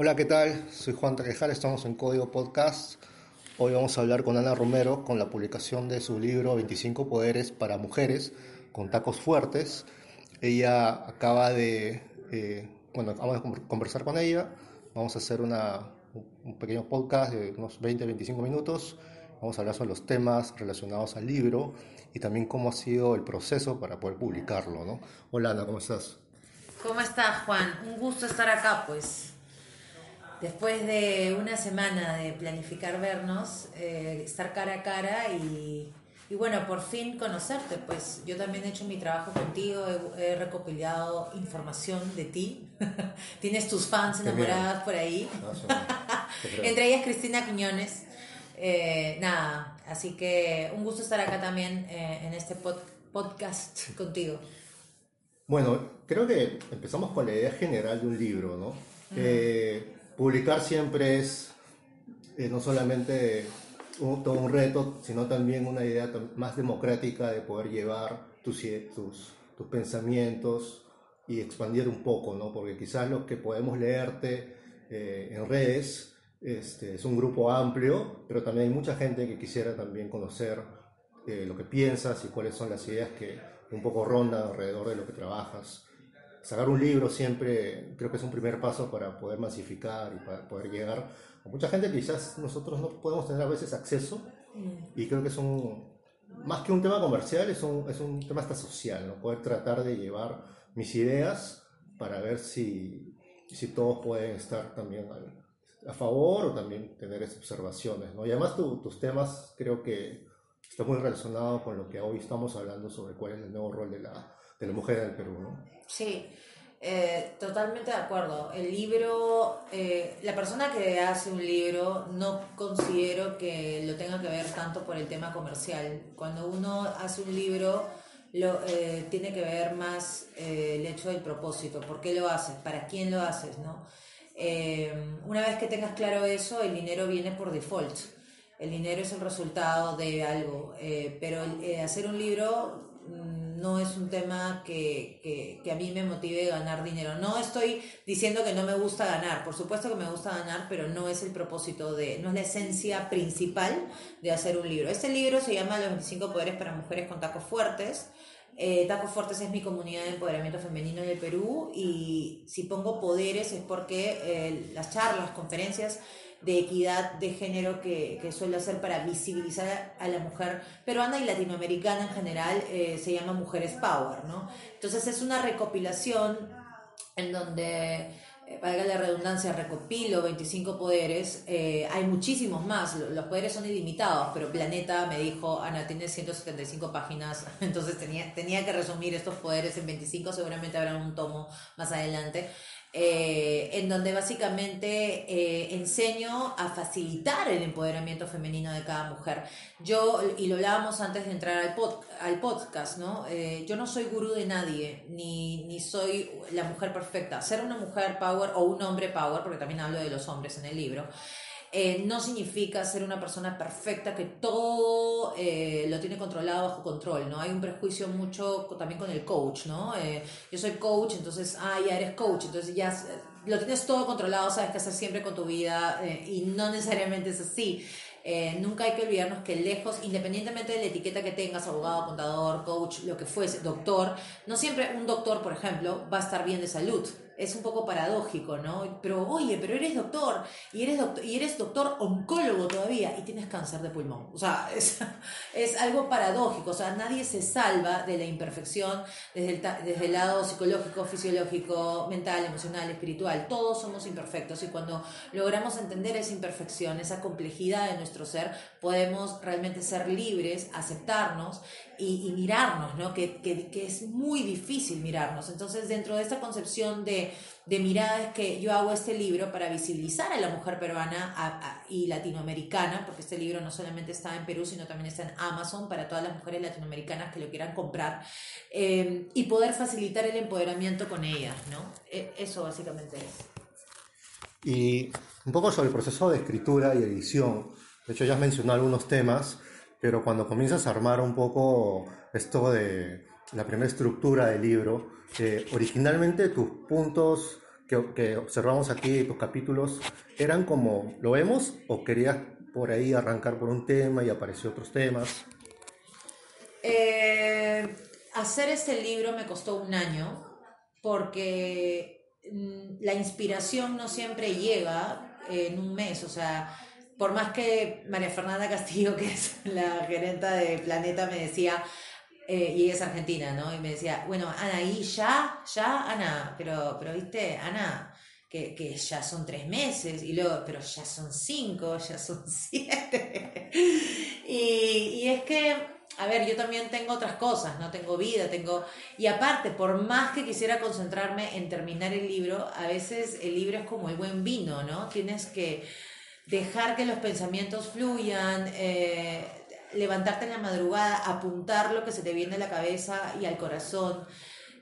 Hola, ¿qué tal? Soy Juan Trejal, estamos en Código Podcast. Hoy vamos a hablar con Ana Romero con la publicación de su libro 25 Poderes para Mujeres con Tacos Fuertes. Ella acaba de, eh, bueno, vamos a conversar con ella. Vamos a hacer una, un pequeño podcast de unos 20-25 minutos. Vamos a hablar sobre los temas relacionados al libro y también cómo ha sido el proceso para poder publicarlo, ¿no? Hola Ana, ¿cómo estás? ¿Cómo estás, Juan? Un gusto estar acá, pues. Después de una semana de planificar vernos, eh, estar cara a cara y, y, bueno, por fin conocerte, pues yo también he hecho mi trabajo contigo, he, recopilado información de ti, tienes tus fans enamoradas por ahí, entre ellas Cristina Quiñones. Eh, nada, así que un gusto estar acá también eh, en este podcast contigo. Bueno, creo que empezamos con la idea general de un libro, ¿no? Publicar siempre es eh, no solamente todo un reto, sino también una idea más democrática de poder llevar tus, tus, tus pensamientos y expandir un poco, ¿no? Porque quizás lo que podemos leerte eh, en redes este, es un grupo amplio, pero también hay mucha gente que quisiera también conocer eh, lo que piensas y cuáles son las ideas que un poco rondan alrededor de lo que trabajas sacar un libro siempre creo que es un primer paso para poder masificar y para poder llegar a mucha gente que quizás nosotros no podemos tener a veces acceso y creo que es un, más que un tema comercial, es un, es un tema hasta social, ¿no? poder tratar de llevar mis ideas para ver si, si todos pueden estar también a, favor o también tener esas observaciones. ¿no? Y además tus temas creo que está muy relacionado con lo que hoy estamos hablando sobre cuál es el nuevo rol de la, de la mujer en el Perú. ¿no? Sí, eh, totalmente de acuerdo. El libro, eh, la persona que hace un libro no considero que lo tenga que ver tanto por el tema comercial. Cuando uno hace un libro, lo, eh, tiene que ver más el hecho del propósito. ¿Por qué lo haces? ¿Para quién lo haces? ¿no? una vez que tengas claro eso, el dinero viene por default. El dinero es el resultado de algo. pero hacer un libro Mm, no es un tema que, que, a mí me motive ganar dinero. No estoy diciendo que no me gusta ganar, por supuesto que me gusta ganar, pero no es el propósito de, no es la esencia principal de hacer un libro. Este libro se llama Los 25 Poderes para Mujeres con Tacos Fuertes. Eh, Tacos Fuertes es mi comunidad de empoderamiento femenino en el Perú y si pongo poderes es porque eh, las charlas, conferencias de equidad de género que, que, suele hacer para visibilizar a la mujer peruana y latinoamericana en general eh, se llama Mujeres Power, ¿no? Entonces es una recopilación en donde, eh, valga la redundancia, recopilo 25 poderes, eh, hay muchísimos más, los poderes son ilimitados, pero Planeta me dijo, Ana, tienes 175 páginas, entonces tenía, tenía que resumir estos poderes en 25, seguramente habrá un tomo más adelante. Eh, en donde básicamente eh, enseño a facilitar el empoderamiento femenino de cada mujer. Yo, y lo hablábamos antes de entrar al, al podcast, ¿no? Eh, yo no soy gurú de nadie, ni, ni soy la mujer perfecta. Ser una mujer power o un hombre power, porque también hablo de los hombres en el libro, eh, no significa ser una persona perfecta que todo eh, lo tiene controlado bajo control, ¿no? Hay un prejuicio mucho también con el coach, ¿no? Eh, yo soy coach, entonces, ah, ya eres coach, entonces ya lo tienes todo controlado, sabes qué hacer siempre con tu vida y no necesariamente es así. nunca hay que olvidarnos que lejos, independientemente de la etiqueta que tengas, abogado, contador, coach, lo que fuese, doctor, no siempre un doctor, por ejemplo, va a estar bien de salud es un poco paradójico, ¿no? Pero oye, pero eres doctor y eres doctor, y eres doctor oncólogo todavía y tienes cáncer de pulmón. O sea, es, es algo paradójico. O sea, nadie se salva de la imperfección desde el, desde el lado psicológico, fisiológico, mental, emocional, espiritual. Todos somos imperfectos y cuando logramos entender esa imperfección, esa complejidad de nuestro ser, podemos realmente ser libres, aceptarnos y, mirarnos, ¿no? Que, que, que, es muy difícil mirarnos. Entonces, dentro de esta concepción de, de mirada es que yo hago este libro para visibilizar a la mujer peruana y latinoamericana, porque este libro no solamente está en Perú, sino también está en Amazon para todas las mujeres latinoamericanas que lo quieran comprar, eh, y poder facilitar el empoderamiento con ellas, ¿no? E, eso básicamente es. Y un poco sobre el proceso de escritura y edición. De hecho, ya has mencionado algunos temas pero cuando comienzas a armar un poco esto de la primera estructura del libro, eh, originalmente tus puntos que, observamos aquí, tus capítulos, eran como, ¿lo vemos? ¿O querías por ahí arrancar por un tema y apareció otros temas? Eh, hacer este libro me costó un año porque mm, la inspiración no siempre llega en un mes, o sea, por más que María Fernanda Castillo, que es la gerenta de Planeta, me decía, eh, y es argentina, ¿no? Y me decía, bueno, Ana, ¿y ya? ¿Ya, Ana? Pero, pero viste, Ana, que, que ya son tres meses, y luego, pero ya son cinco, ya son siete. y, y es que a ver, yo también tengo otras cosas, no tengo vida, tengo... Y aparte, por más que quisiera concentrarme en terminar el libro, a veces el libro es como el buen vino, ¿no? Tienes que dejar que los pensamientos fluyan, eh, levantarte en la madrugada, apuntar lo que se te viene a la cabeza y al corazón.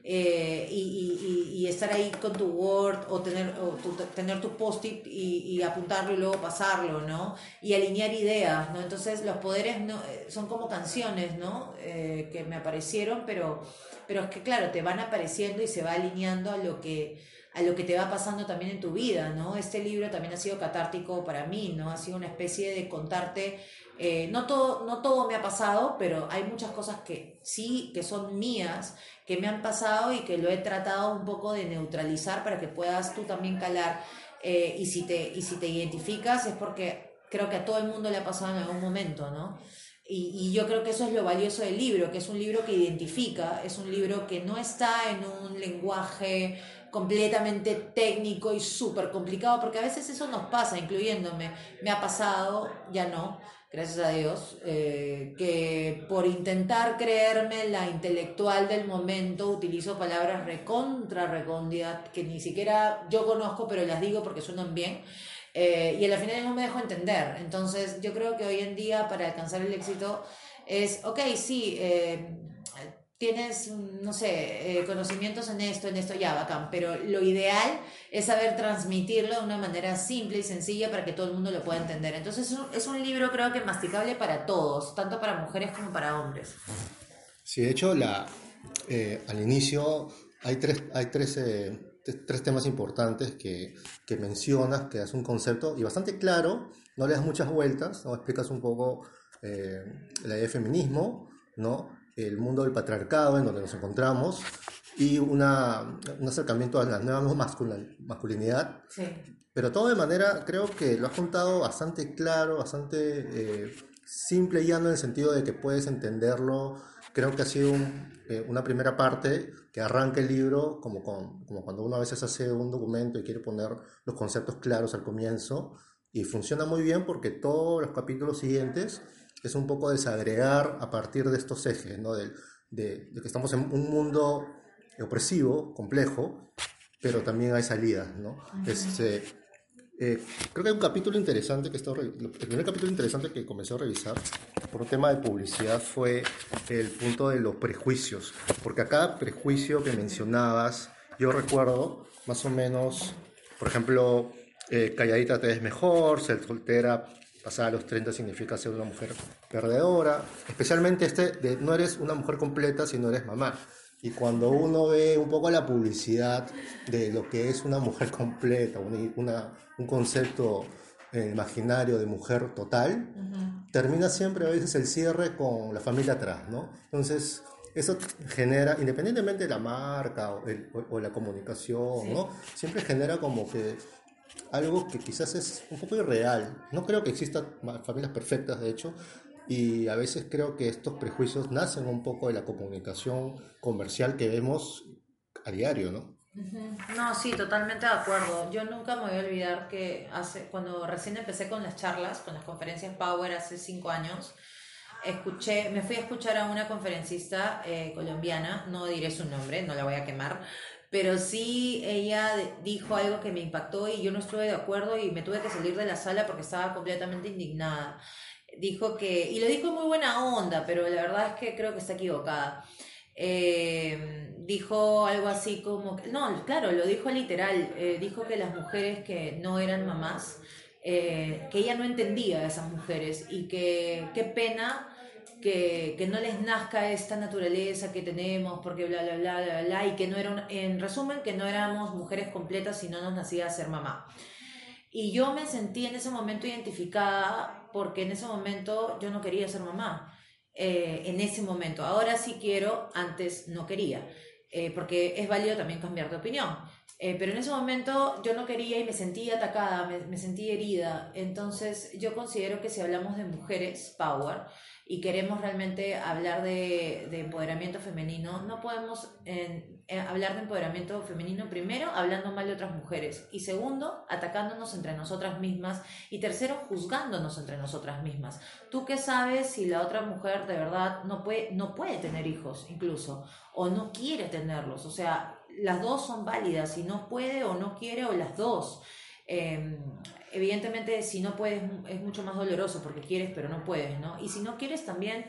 Eh, y, y, y, estar ahí con tu Word o tener, o tu, tener tu post-it y, apuntarlo y luego pasarlo, ¿no? Y alinear ideas, ¿no? Entonces los poderes no, eh, son como canciones, ¿no? Eh, que me aparecieron, pero, pero es que claro, te van apareciendo y se va alineando a lo que a lo que te va pasando también en tu vida, ¿no? Este libro también ha sido catártico para mí, ¿no? Ha sido una especie de contarte, eh, no, todo, no todo me ha pasado, pero hay muchas cosas que sí, que son mías, que me han pasado y que lo he tratado un poco de neutralizar para que puedas tú también calar. Eh, y, si te, y si te identificas es porque creo que a todo el mundo le ha pasado en algún momento, ¿no? Y, y, yo creo que eso es lo valioso del libro, que es un libro que identifica, es un libro que no está en un lenguaje completamente técnico y súper complicado, porque a veces eso nos pasa, incluyéndome. Me ha pasado, ya no, gracias a Dios, eh, que por intentar creerme la intelectual del momento utilizo palabras recontra recóndidas que ni siquiera yo conozco, pero las digo porque suenan bien. Eh, y al final no me dejo entender. Entonces, yo creo que hoy en día para alcanzar el éxito es, ok, sí, eh, tienes, no sé, eh, conocimientos en esto, en esto, ya, bacán, pero lo ideal es saber transmitirlo de una manera simple y sencilla para que todo el mundo lo pueda entender. Entonces es un, es un libro creo que masticable para todos, tanto para mujeres como para hombres. Sí, de hecho, la, eh, al inicio hay tres, hay tres, eh, tres temas importantes que, que mencionas, que es un concepto y bastante claro, no le das muchas vueltas, ¿no? explicas un poco la idea de feminismo, ¿no? El mundo del patriarcado en donde nos encontramos y una, un acercamiento a la nueva masculinidad. Sí. Pero todo de manera, creo que lo has contado bastante claro, bastante eh, simple y llano en el sentido de que puedes entenderlo. Creo que ha sido eh, una primera parte que arranca el libro, como, como cuando uno a veces hace un documento y quiere poner los conceptos claros al comienzo. Y funciona muy bien porque todos los capítulos siguientes es un poco desagregar a partir de estos ejes, ¿no? de, de, que estamos en un mundo opresivo, complejo, pero también hay salidas. ¿no? este, eh, creo que hay un capítulo interesante que está, el primer capítulo interesante que comencé a revisar por un tema de publicidad fue el punto de los prejuicios, porque a cada prejuicio que mencionabas, yo recuerdo más o menos, por ejemplo, eh, calladita te ves mejor, ser soltera pasar a los 30 significa ser una mujer perdedora, especialmente este de no eres una mujer completa si no eres mamá. Y cuando uno ve un poco la publicidad de lo que es una mujer completa, una, un concepto eh, imaginario de mujer total, termina siempre a veces el cierre con la familia atrás, ¿no? Entonces, eso genera, independientemente de la marca o, o, la comunicación, ¿no? Siempre genera como que algo que quizás es un poco irreal. No creo que existan familias perfectas, de hecho, y a veces creo que estos prejuicios nacen un poco de la comunicación comercial que vemos a diario, ¿no? No, sí, totalmente de acuerdo. Yo nunca me voy a olvidar que hace, cuando recién empecé con las charlas, con las conferencias Power hace cinco años, escuché, me fui a escuchar a una conferencista eh, colombiana, no diré su nombre, no la voy a quemar, pero sí ella dijo algo que me impactó y yo no estuve de acuerdo y me tuve que salir de la sala porque estaba completamente indignada. Dijo que, y lo dijo muy buena onda, pero la verdad es que creo que está equivocada. Eh, dijo algo así como, no, claro, lo dijo literal, eh, dijo que las mujeres que no eran mamás, eh, que ella no entendía a esas mujeres y que qué pena que, que, no les nazca esta naturaleza que tenemos, porque bla, bla, bla, bla, bla, y que no era, en resumen, que no éramos mujeres completas si no nos nacía ser mamá. Y yo me sentí en ese momento identificada porque en ese momento yo no quería ser mamá. Eh, en ese momento. Ahora sí quiero, antes no quería, eh, porque es válido también cambiar de opinión. Eh, pero en ese momento yo no quería y me sentí atacada, me, me, sentí herida. Entonces yo considero que si hablamos de mujeres power y queremos realmente hablar de, de empoderamiento femenino, no podemos en, hablar de empoderamiento femenino primero hablando mal de otras mujeres y segundo atacándonos entre nosotras mismas y tercero juzgándonos entre nosotras mismas. ¿Tú qué sabes si la otra mujer de verdad no puede, no puede tener hijos incluso o no quiere tenerlos? O sea, las dos son válidas, si no puede o no quiere o las dos. Em, evidentemente, si no puedes, es mucho más doloroso porque quieres, pero no puedes, ¿no? Y si no quieres también,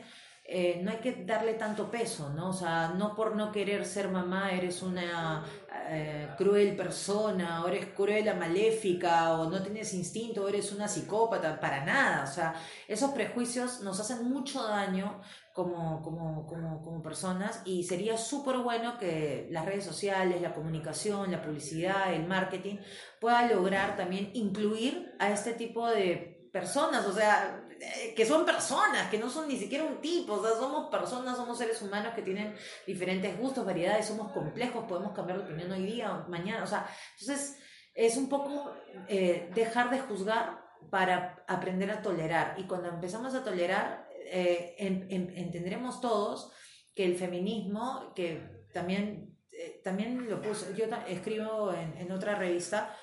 eh, no hay que darle tanto peso, ¿no? O sea, no por no querer ser mamá eres una eh, cruel persona, o eres cruel, maléfica, o no tienes instinto, o eres una psicópata, para nada. O sea, esos prejuicios nos hacen mucho daño como, como, como, como personas y sería súper bueno que las redes sociales, la comunicación, la publicidad, el marketing pueda lograr también incluir a este tipo de personas, o sea, que son personas, que no son ni siquiera un tipo, o sea, somos personas, somos seres humanos que tienen diferentes gustos, variedades, somos complejos, podemos cambiar de opinión hoy día o mañana, o sea, entonces es un poco eh, dejar de juzgar para aprender a tolerar y cuando empezamos a tolerar eh, entenderemos todos que el feminismo, que también, eh, también lo puse, yo escribo en, en otra revista,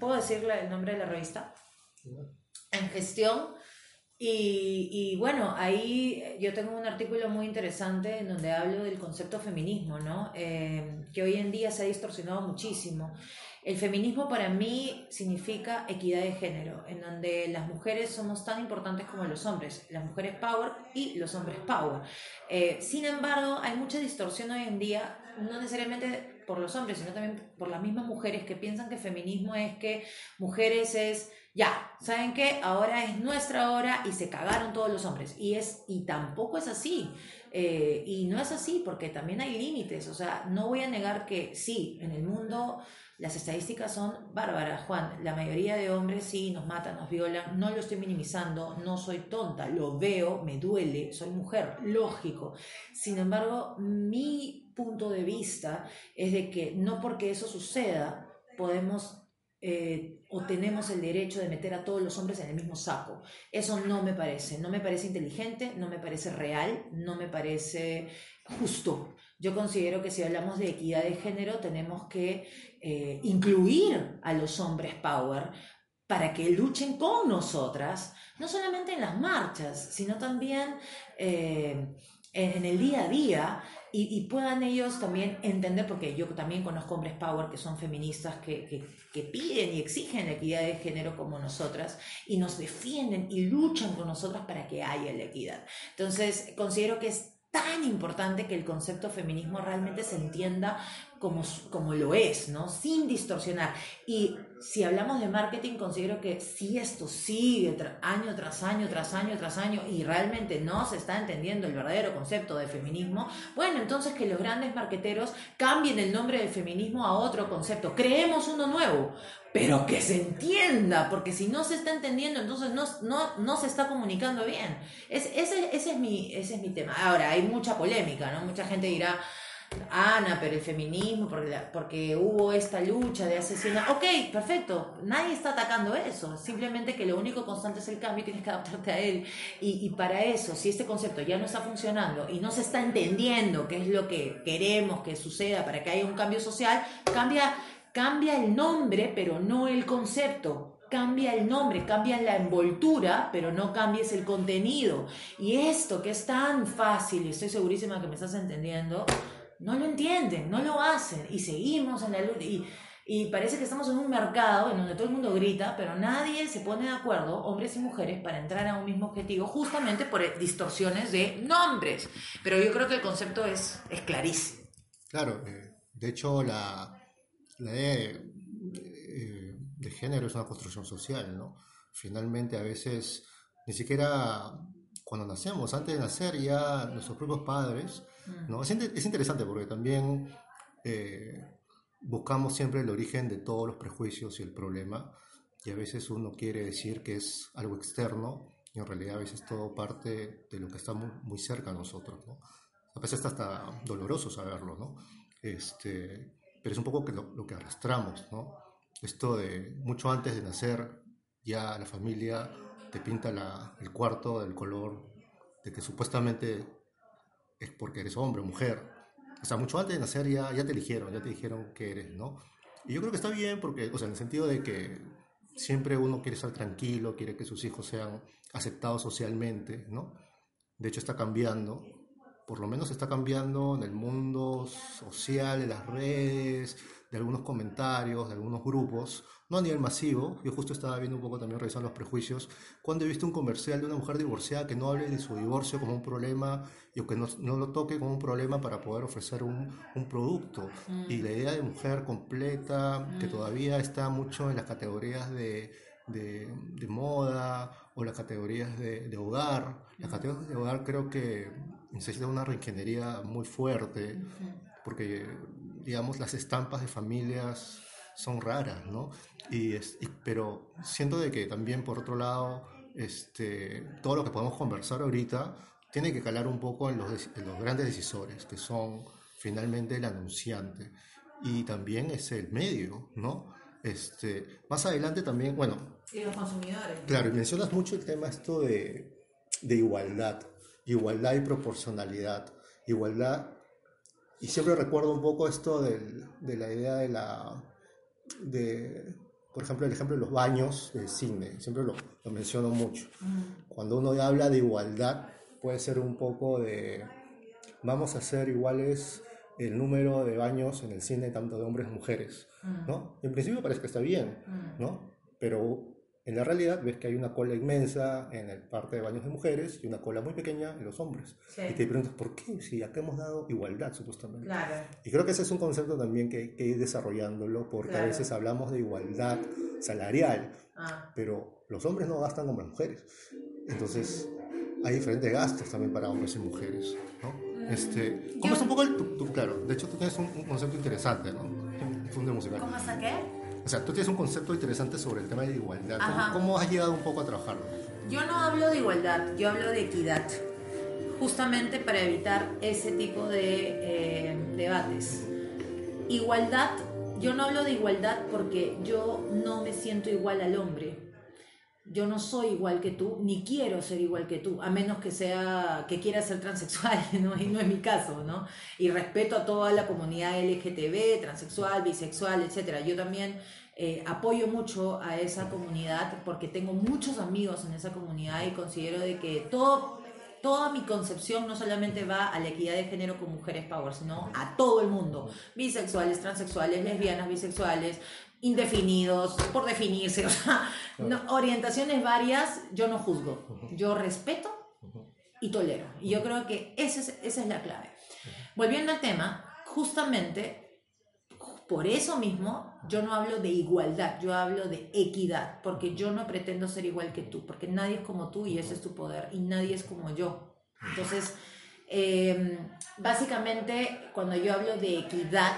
¿puedo decirle el nombre de la revista? En gestión. Y, y, bueno, ahí yo tengo un artículo muy interesante en donde hablo del concepto feminismo, ¿no? Eh, que hoy en día se ha distorsionado muchísimo. El feminismo para mí significa equidad de género, en donde las mujeres somos tan importantes como los hombres, las mujeres power y los hombres power. Eh, sin embargo, hay mucha distorsión hoy en día, no necesariamente por los hombres, sino también por las mismas mujeres que piensan que feminismo es que mujeres es ya, ¿saben qué? Ahora es nuestra hora y se cagaron todos los hombres. Y, es, y tampoco es así. Eh, y no es así porque también hay límites. O sea, no voy a negar que sí, en el mundo las estadísticas son bárbaras, Juan. La mayoría de hombres sí nos matan, nos violan. No lo estoy minimizando, no soy tonta, lo veo, me duele, soy mujer, lógico. Sin embargo, mi punto de vista es de que no porque eso suceda podemos eh, o tenemos el derecho de meter a todos los hombres en el mismo saco. Eso no me parece, no me parece inteligente, no me parece real, no me parece justo. Yo considero que si hablamos de equidad de género tenemos que eh, incluir a los hombres power para que luchen con nosotras, no solamente en las marchas, sino también eh, en, el día a día y, puedan ellos también entender, porque yo también conozco hombres power que son feministas, que, que, que, piden y exigen la equidad de género como nosotras y nos defienden y luchan con nosotras para que haya la equidad. Entonces, considero que es tan importante que el concepto feminismo realmente se entienda como, como lo es, ¿no? Sin distorsionar. Y si hablamos de marketing, considero que si esto sigue año tras año, tras año, tras año, y realmente no se está entendiendo el verdadero concepto de feminismo, bueno, entonces que los grandes marqueteros cambien el nombre del feminismo a otro concepto. Creemos uno nuevo, pero que se entienda, porque si no se está entendiendo, entonces no, no, no se está comunicando bien. Es, ese, ese, es mi, ese es mi tema. Ahora, hay mucha polémica, ¿no? Mucha gente dirá, Ana, pero el feminismo, porque, porque hubo esta lucha de asesinar. Ok, perfecto, nadie está atacando eso, simplemente que lo único constante es el cambio y tienes que adaptarte a él. Y, y para eso, si este concepto ya no está funcionando y no se está entendiendo qué es lo que queremos que suceda para que haya un cambio social, cambia Cambia el nombre, pero no el concepto. Cambia el nombre, cambia la envoltura, pero no cambies el contenido. Y esto que es tan fácil, y estoy segurísima que me estás entendiendo, no lo entienden, no lo hacen. Y seguimos en la lucha. Y, parece que estamos en un mercado en donde todo el mundo grita, pero nadie se pone de acuerdo, hombres y mujeres, para entrar a un mismo objetivo, justamente por distorsiones de nombres. Pero yo creo que el concepto es, es clarísimo. Claro, eh, de hecho la, la idea eh, de, género es una construcción social, ¿no? Finalmente a veces ni siquiera cuando nacemos, antes de nacer ya nuestros propios padres. ¿No? Es, es interesante porque también eh, buscamos siempre el origen de todos los prejuicios y el problema, y a veces uno quiere decir que es algo externo, y en realidad a veces todo parte de lo que está muy, muy cerca a nosotros, ¿no? A veces está hasta doloroso saberlo, ¿no? Este, pero es un poco que lo, lo que arrastramos, ¿no? Esto de mucho antes de nacer, ya la familia te pinta la, el cuarto del color de que supuestamente es porque eres hombre o mujer. O sea, mucho antes de nacer ya, ya te eligieron, ya te dijeron que eres, ¿no? Y yo creo que está bien porque, o sea, en el sentido de que siempre uno quiere estar tranquilo, quiere que sus hijos sean aceptados socialmente, ¿no? De hecho está cambiando, por lo menos está cambiando en el mundo social, en las redes, de algunos comentarios, de algunos grupos, no a nivel masivo, yo justo estaba viendo un poco también revisando los prejuicios, cuando he visto un comercial de una mujer divorciada que no hable de su divorcio como un problema y que no, no lo toque como un problema para poder ofrecer un, un producto. Y mm. la idea de mujer completa, que mm. todavía está mucho en las categorías de, de, de moda o las categorías de, de hogar, las categorías de hogar creo que necesita una reingeniería muy fuerte, porque digamos las estampas de familias son raras, ¿no? Y, pero siento de que también, por otro lado, este, todo lo que podemos conversar ahorita tiene que calar un poco en los, los grandes decisores, que son finalmente el anunciante. Y también es el medio, ¿no? Este, más adelante también, bueno... Y los consumidores. Claro, y mencionas mucho el tema esto de, de igualdad, igualdad y proporcionalidad, igualdad... Y siempre recuerdo un poco esto del, de la idea de la de, por ejemplo, el ejemplo de los baños del cine, siempre lo, lo menciono mucho. Mm. Cuando uno habla de igualdad, puede ser un poco de, vamos a hacer iguales el número de baños en el cine, tanto de hombres como mujeres, mm. ¿no? En principio parece que está bien, mm. ¿no? Pero en la realidad ves que hay una cola inmensa en el parte de baños de mujeres y una cola muy pequeña en los hombres. Y te preguntas, ¿por qué? Si acá hemos dado igualdad, supuestamente. Claro. Y creo que ese es un concepto también que hay que ir desarrollándolo, porque a veces hablamos de igualdad salarial, ah. pero los hombres no gastan como las mujeres. Entonces, hay diferentes gastos también para hombres y mujeres, ¿no? Mm. Este, ¿Cómo es un poco el, claro, de hecho tú tienes un, concepto interesante, ¿no? Difunde musical. ¿Cómo saqué? O sea, tú tienes un concepto interesante sobre el tema de igualdad. ¿Cómo, has llegado un poco a trabajarlo? Yo no hablo de igualdad, yo hablo de equidad. Justamente para evitar ese tipo de eh, debates. Igualdad, yo no hablo de igualdad porque yo no me siento igual al hombre. Yo no soy igual que tú, ni quiero ser igual que tú, a menos que sea que quiera ser transexual, ¿no? y no es mi caso, ¿no? Y respeto a toda la comunidad LGTB, transexual, bisexual, etcétera. Yo también eh, apoyo mucho a esa comunidad porque tengo muchos amigos en esa comunidad y considero de que todo, toda mi concepción no solamente va a la equidad de género con mujeres power, sino a todo el mundo, bisexuales, transexuales, lesbianas, bisexuales, indefinidos, por definirse, o sea, orientaciones varias, yo no juzgo, yo respeto y tolero. Y yo creo que esa es, esa es la clave. Volviendo al tema, justamente por eso mismo yo no hablo de igualdad, yo hablo de equidad, porque yo no pretendo ser igual que tú, porque nadie es como tú y ese es tu poder, y nadie es como yo. Entonces, em, básicamente, cuando yo hablo de equidad,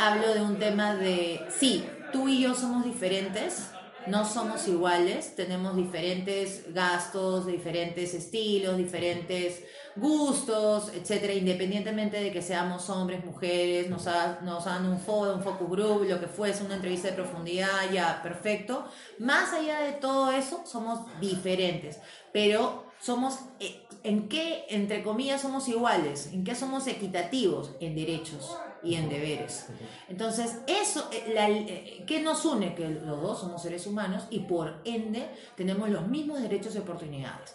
hablo de un tema de, sí, tú y yo somos diferentes, no somos iguales, tenemos diferentes gastos, diferentes estilos, diferentes gustos, etcétera, independientemente de que seamos hombres, mujeres, nos, nos hagan un un focus group, lo que fuese, una entrevista de profundidad, ya, perfecto. Más allá de todo eso, somos diferentes, pero somos, eh, ¿en qué, entre comillas, somos iguales? ¿En qué somos equitativos? En derechos y en deberes. Entonces, eso, eh, eh, ¿qué nos une? Que los dos somos seres humanos y por ende tenemos los mismos derechos y oportunidades.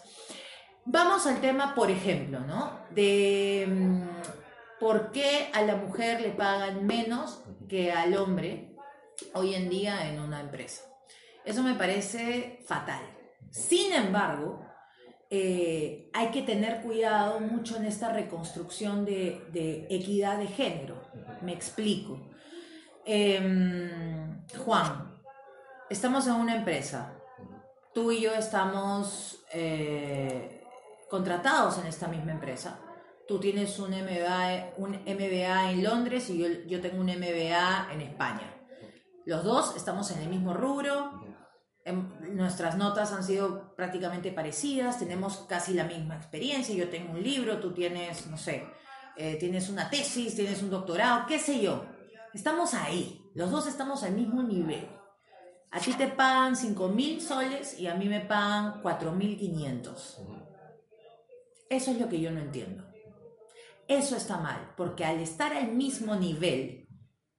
Vamos al tema, por ejemplo, ¿no? De mm, por qué a la mujer le pagan menos que al hombre hoy en día en una empresa. Eso me parece fatal. Sin embargo, eh, hay que tener cuidado mucho en esta reconstrucción de, equidad de género. Me explico. Em, Juan, estamos en una empresa. Tú y yo estamos eh, contratados en esta misma empresa. Tú tienes un MBA, un MBA en Londres y yo, yo tengo un MBA en España. Los dos estamos en el mismo rubro, en- nuestras notas han sido prácticamente parecidas, tenemos casi la misma experiencia, yo tengo un libro, tú tienes, no sé, eh, tienes una tesis, tienes un doctorado, qué sé yo. Estamos ahí, los dos estamos al mismo nivel. A ti te pagan 5 mil soles y a mí me pagan 4.500. Eso es lo que yo no entiendo. Eso está mal, porque al estar al mismo nivel,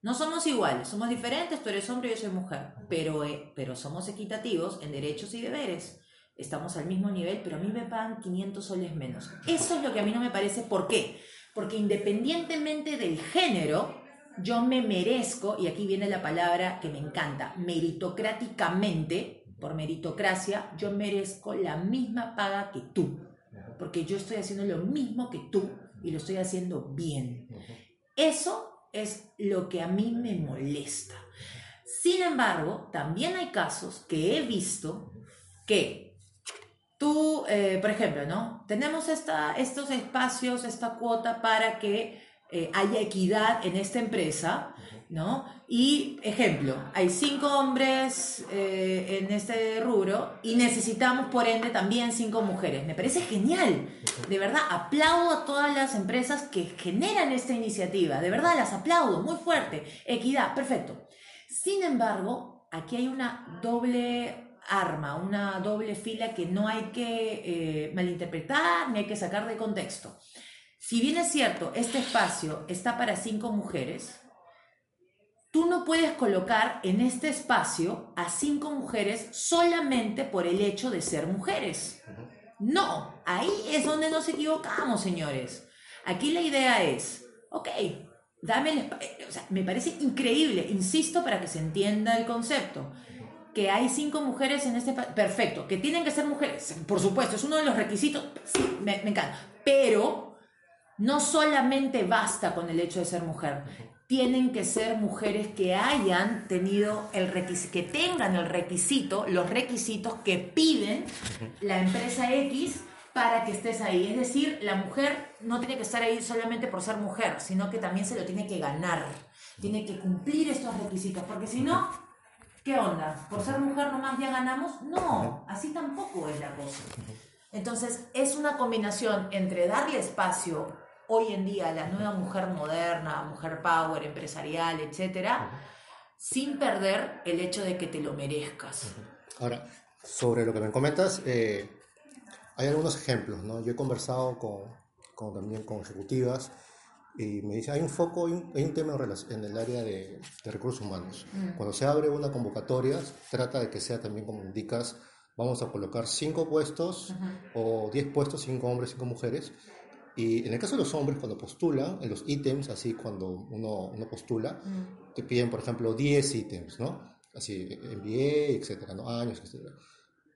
no somos iguales, somos diferentes, tú eres hombre y yo soy mujer, pero, eh, pero somos equitativos en derechos y deberes. Estamos al mismo nivel, pero a mí me pagan 500 soles menos. Eso es lo que a mí no me parece. ¿Por qué? Porque independientemente del género, yo me merezco, y aquí viene la palabra que me encanta, meritocráticamente, por meritocracia, yo merezco la misma paga que tú, porque yo estoy haciendo lo mismo que tú y lo estoy haciendo bien. Eso es lo que a mí me molesta. Sin embargo, también hay casos que he visto que tú, eh, por ejemplo, ¿no? Tenemos esta, estos espacios, esta cuota para que eh, haya equidad en esta empresa, ¿no? Y, ejemplo, hay cinco hombres eh, en este rubro y necesitamos, por ende, también cinco mujeres. Me parece genial. De verdad, aplaudo a todas las empresas que generan esta iniciativa. De verdad, las aplaudo muy fuerte. Equidad, perfecto. Sin embargo, aquí hay una doble arma, una doble fila que no hay que eh, malinterpretar ni hay que sacar de contexto. Si bien es cierto, este espacio está para cinco mujeres, tú no puedes colocar en este espacio a cinco mujeres solamente por el hecho de ser mujeres. No, ahí es donde nos equivocamos, señores. Aquí la idea es, ok, dame el espa- eh, o sea, me parece increíble, insisto para que se entienda el concepto, que hay cinco mujeres en este perfecto, que tienen que ser mujeres, por supuesto, es uno de los requisitos, sí, me, me encanta, pero no solamente basta con el hecho de ser mujer, tienen que ser mujeres que hayan tenido el requisito, que tengan el requisito, los requisitos que piden la empresa X para que estés ahí. Es decir, la mujer no tiene que estar ahí solamente por ser mujer, sino que también se lo tiene que ganar. Tiene que cumplir estos requisitos, porque si no, ¿qué onda? ¿Por ser mujer nomás ya ganamos? No, así tampoco es la cosa. Entonces, es una combinación entre darle espacio hoy en día a la nueva mujer moderna, mujer power, empresarial, etcétera, sin perder el hecho de que te lo merezcas. Ahora, sobre lo que me comentas, eh, hay algunos ejemplos, ¿no? Yo he conversado con, con- también con ejecutivas y me dicen, hay un foco, hay un, hay un tema en, el área de, de recursos humanos. Cuando se abre una convocatoria, trata de que sea también como indicas, vamos a colocar cinco puestos o 10 puestos, cinco hombres, cinco mujeres. Y en el caso de los hombres, cuando postulan, en los ítems, así cuando uno, uno postula, te piden, por ejemplo, 10 ítems, ¿no? Así, MBA, etcétera, ¿no? Años, etcétera.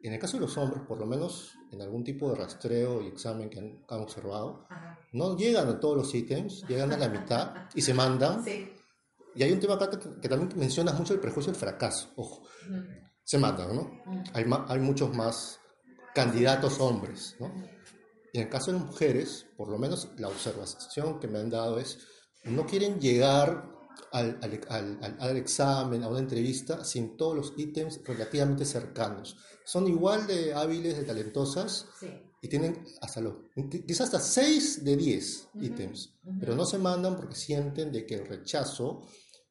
En el caso de los hombres, por lo menos en algún tipo de rastreo y examen que han, han observado, no llegan a todos los ítems, llegan a la mitad y se mandan. Sí. Y hay un tema acá que, que también mencionas mucho el prejuicio del fracaso, ojo, se mandan, ¿no? Hay, ma- hay muchos más candidatos hombres, ¿no? Y en el caso de las mujeres, por lo menos la observación que me han dado es, no quieren llegar al, al, al- examen, a una entrevista, sin todos los ítems relativamente cercanos. Son igual de hábiles, de talentosas, Sí. y tienen hasta los, quizás hasta 6 de 10 ítems, pero no se mandan porque sienten de que el rechazo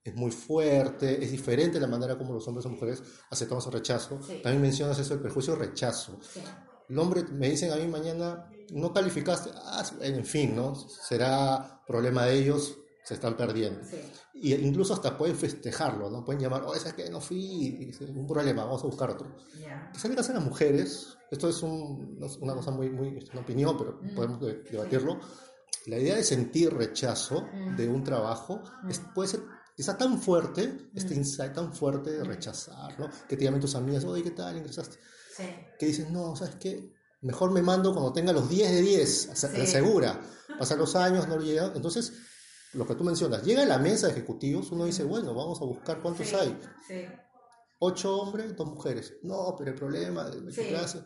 es muy fuerte, es diferente la manera como los hombres o mujeres aceptamos el rechazo. Sí. También mencionas eso, el prejuicio rechazo. Sí. El hombre, me dicen a mí mañana, no calificaste, ah, en fin, ¿no? Será problema de ellos, se están perdiendo. Sí. Y incluso hasta pueden festejarlo, ¿no? Pueden llamar, oh, es que no fui, dice, un problema, vamos a buscar otro. Ya. Quizás en el caso de las mujeres, esto es un- es una cosa muy, muy, es una opinión, pero podemos de- debatirlo. La idea de sentir rechazo de un trabajo es- puede ser quizá tan fuerte, este insight tan fuerte de rechazar, ¿no? Que te llamen tus amigas, oye, ¿qué tal? ¿Ingresaste? Sí. Que dices, no, ¿sabes qué? Mejor me mando cuando tenga los 10 de 10, se- Sí. segura. Pasan los años, no llega. Entonces, lo que tú mencionas, llega a la mesa de ejecutivos, uno dice, bueno, vamos a buscar cuántos Sí. hay Sí. ocho hombres, dos mujeres. No, pero el problema de Sí. clase.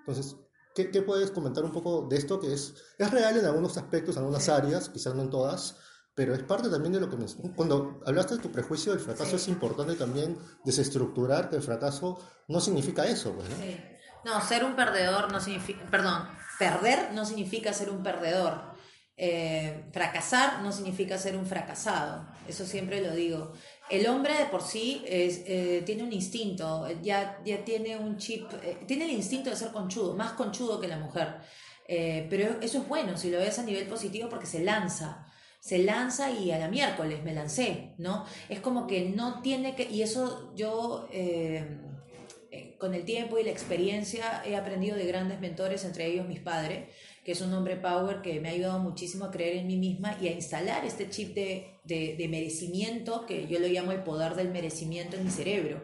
Entonces, ¿Qué, ¿Qué, puedes comentar un poco de esto que es, es real en algunos aspectos, en algunas áreas, quizás no en todas, pero es parte también de lo que Cuando hablaste de tu prejuicio del fracaso, es importante también desestructurar que el fracaso no significa eso. Pues, ¿no? No, ser un perdedor no significa, perdón, perder no significa ser un perdedor. Eh, fracasar no significa ser un fracasado, eso siempre lo digo. El hombre de por sí es, eh, tiene un instinto, ya, ya tiene un chip, eh, tiene el instinto de ser conchudo, más conchudo que la mujer. pero eso es bueno si lo ves a nivel positivo porque se lanza se lanza y a la miércoles me lancé, ¿no? Es como que no tiene que, y eso yo con el tiempo y la experiencia he aprendido de grandes mentores, entre ellos mis padres, que es un hombre power que me ha ayudado muchísimo a creer en mí misma y a instalar este chip de, de, merecimiento, que yo lo llamo el poder del merecimiento en mi cerebro.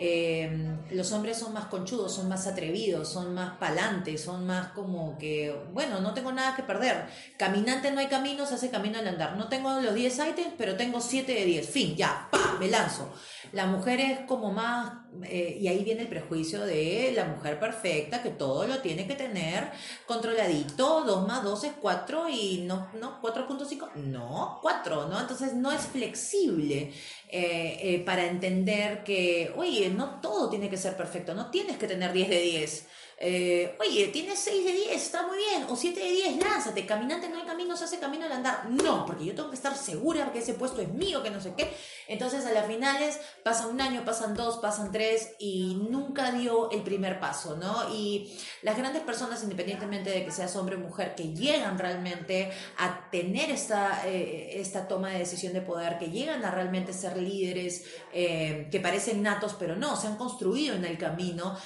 Em, los hombres son más conchudos, son más atrevidos, son más palantes, son más como que, bueno, no tengo nada que perder. Caminante no hay camino, se hace camino al andar. No tengo los 10 ítems, pero tengo 7 de 10. Fin, ya, pa, me lanzo. La mujer es como más, eh, y ahí viene el prejuicio de la mujer perfecta, que todo lo tiene que tener controladito, 2 más 2 es 4 y no, no, 4.5, no, 4, ¿no? Entonces no es flexible eh, eh, para entender que, oye, no todo tiene que ser perfecto, no tienes que tener 10 de 10. Eh, oye, tienes 6 de 10, está muy bien, o 7 de 10, lánzate, caminante no hay camino, se hace camino al andar. No, porque yo tengo que estar segura que ese puesto es mío, que no sé qué. Entonces a las finales pasa un año, pasan dos, pasan tres y nunca dio el primer paso, ¿no? Y las grandes personas, independientemente de que seas hombre o mujer, que llegan realmente a tener esta, eh, esta toma de decisión de poder, que llegan a realmente ser líderes, eh, que parecen natos, pero no, se han construido en el camino,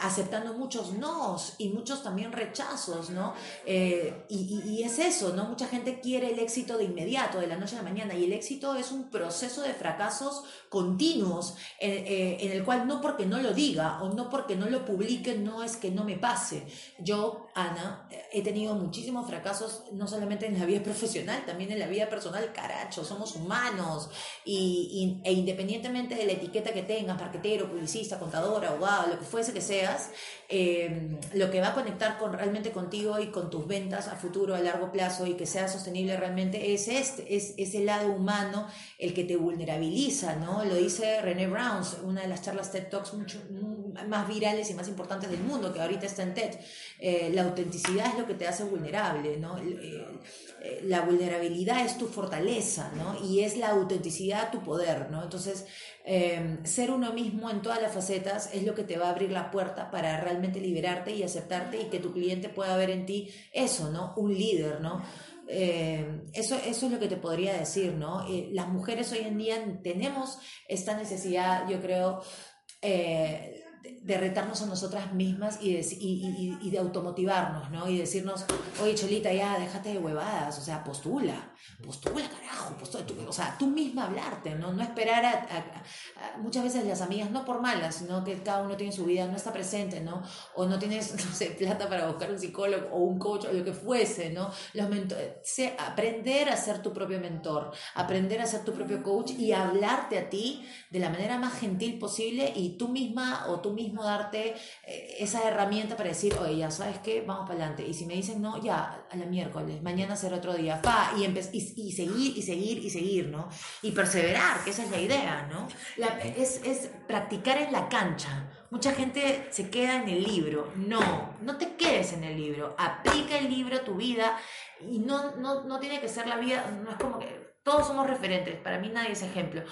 aceptando muchos nos y muchos también rechazos, ¿no? Eh, y, es eso, ¿no? Mucha gente quiere el éxito de inmediato, de la noche a la mañana, y el éxito es un proceso de fracasos continuos eh, en, el cual no porque no lo diga o no porque no lo publique, no es que no me pase. Yo, Ana, he tenido muchísimos fracasos, no solamente en la vida profesional, también en la vida personal, caracho, somos humanos, y, e independientemente de la etiqueta que tengas, marquetero, publicista, contador, abogado, lo que fuese que seas, Em, lo que va a conectar con, realmente contigo y con tus ventas a futuro, a largo plazo y que sea sostenible realmente es este, es ese lado humano el que te vulnerabiliza, ¿no? Lo dice René Brown, una de las charlas TED Talks mucho, más virales y más importantes del mundo, que ahorita está en TED. Eh, la autenticidad es lo que te hace vulnerable, ¿no? Eh, la vulnerabilidad es tu fortaleza, ¿no? Y es la autenticidad tu poder, ¿no? Entonces, Em, ser uno mismo en todas las facetas es lo que te va a abrir la puerta para realmente liberarte y aceptarte y que tu cliente pueda ver en ti eso, ¿no? Un líder, ¿no? Em, eso, eso es lo que te podría decir, ¿no? Eh, las mujeres hoy en día tenemos esta necesidad, yo creo, eh, de retarnos a nosotras mismas y de, y, y, de automotivarnos, ¿no? Y decirnos, oye, Cholita, ya, déjate de huevadas, o sea, postula, postula, carajo, postula, o sea, tú misma hablarte, ¿no? No esperar a, Muchas veces las amigas, no por malas, sino que cada uno tiene su vida, no está presente, ¿no? O no tienes, no sé, plata para buscar un psicólogo o un coach o lo que fuese, ¿no? Los aprender a ser tu propio mentor, aprender a ser tu propio coach y hablarte a ti de la manera más gentil posible y tú misma o tú mismo darte eh, esa herramienta para decir, oye, ya sabes qué, vamos para adelante. Y si me dicen, no, ya, a la miércoles, mañana será otro día, pa, y, y, seguir, y seguir, y seguir, ¿no? Y perseverar, que esa es la idea, ¿no? es, es practicar en la cancha. Mucha gente se queda en el libro. No, no te quedes en el libro. Aplica el libro a tu vida y no, no, no tiene que ser la vida, no es como que todos somos referentes, para mí nadie es ejemplo,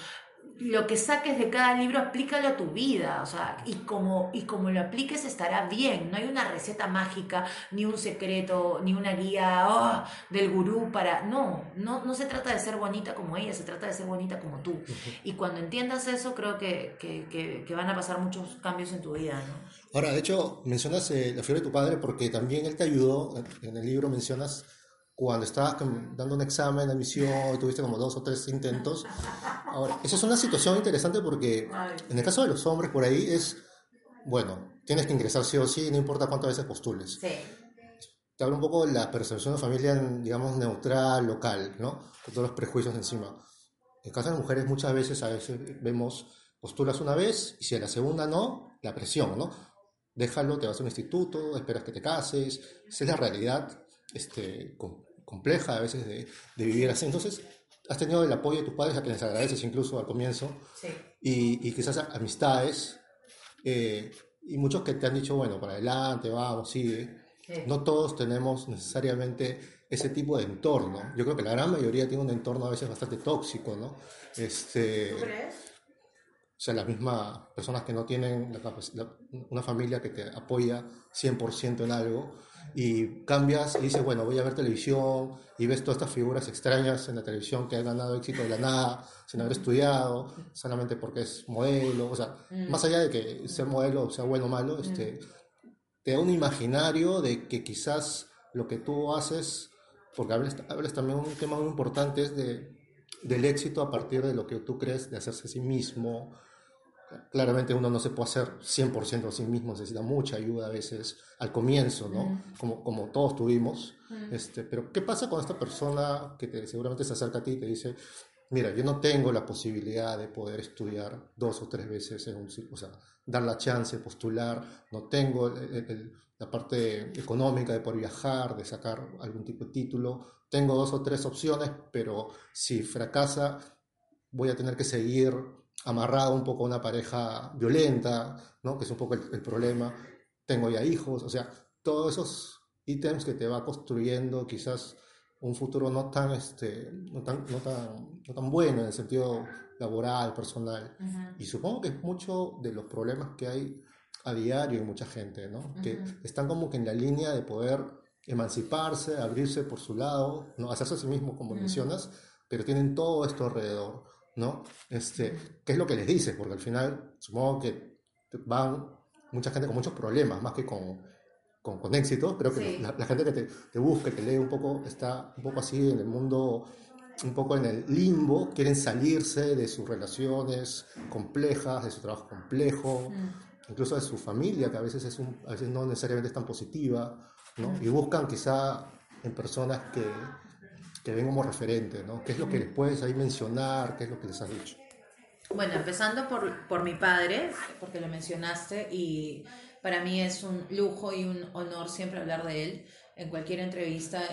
lo que saques de cada libro, aplícalo a tu vida, o sea, y como, y como lo apliques estará bien, no hay una receta mágica, ni un secreto, ni una guía oh, del gurú para, no, no, no se trata de ser bonita como ella, se trata de ser bonita como tú. Y cuando entiendas eso, creo que, que, que, van a pasar muchos cambios en tu vida, ¿no? Ahora, de hecho, mencionas eh, la figura de tu padre porque también él te ayudó, en el libro mencionas cuando estabas dando un examen de admisión y tuviste como dos o tres intentos. Ahora, esa es una situación interesante porque en el caso de los hombres por ahí es, bueno, tienes que ingresar sí o sí, no importa cuántas veces postules. Sí. Te habla un poco de la percepción de familia, digamos, neutral, local, ¿no? Con todos los prejuicios encima. En el caso de las mujeres muchas veces, a veces vemos, postulas una vez y si a la segunda no, la presión, ¿no? déjalo, te vas a un instituto, esperas que te cases, esa es la realidad este, compleja a veces de, de, vivir así. Entonces, has tenido el apoyo de tus padres a quienes agradeces incluso al comienzo, sí. y, y, quizás amistades, eh, y muchos que te han dicho, bueno, para adelante, vamos, sigue. Sí. No todos tenemos necesariamente ese tipo de entorno. Yo creo que la gran mayoría tiene un entorno a veces bastante tóxico, ¿no? Este, ¿Tú crees? O sea, las mismas personas que no tienen la, la, una familia que te apoya 100% en algo y cambias y dices, bueno, voy a ver televisión y ves todas estas figuras extrañas en la televisión que han ganado éxito de la nada, sin haber estudiado, solamente porque es modelo, o sea, mm. más allá de que ser modelo sea bueno o malo, este, mm. te da un imaginario de que quizás lo que tú haces porque hablas, hablas también un tema muy importante es de, del éxito a partir de lo que tú crees de hacerse a sí mismo. Claramente uno no se puede hacer 100% a sí mismo, necesita mucha ayuda a veces al comienzo, ¿no? Mm. Como, como todos tuvimos. Mm. Este, pero ¿qué pasa con esta persona que te, seguramente se acerca a ti y te dice, mira, yo no tengo la posibilidad de poder estudiar dos o tres veces en un o sea, dar la chance, postular, no tengo el, el, la parte económica de poder viajar, de sacar algún tipo de título. Tengo dos o tres opciones, pero si fracasa, voy a tener que seguir amarrado un poco a una pareja violenta, ¿no? que es un poco el, el problema. Tengo ya hijos, o sea, todos esos ítems que te va construyendo quizás un futuro no tan, este, no tan, no tan, no tan bueno en el sentido laboral, personal. Uh -huh. Y supongo que es mucho de los problemas que hay a diario en mucha gente, ¿no? Uh -huh. Que están como que en la línea de poder emanciparse, abrirse por su lado, ¿no? Hacerse a sí mismo, como uh -huh. mencionas, pero tienen todo esto alrededor, ¿no? Este, ¿Qué es lo que les dices? Porque al final, supongo que van mucha gente con muchos problemas, más que con, con, con éxito. Creo que sí. la, la, gente que te, te, busca, que lee un poco, está un poco así en el mundo, un poco en el limbo, quieren salirse de sus relaciones complejas, de su trabajo complejo. Mm incluso de su familia, que a veces, es un, a veces no necesariamente es tan positiva, ¿no? y buscan quizá en personas que, que ven como referente, ¿no? ¿Qué es lo que les puedes ahí mencionar? ¿Qué es lo que les has dicho? Bueno, empezando por, por mi padre, porque lo mencionaste, y para mí es un lujo y un honor siempre hablar de él en cualquier entrevista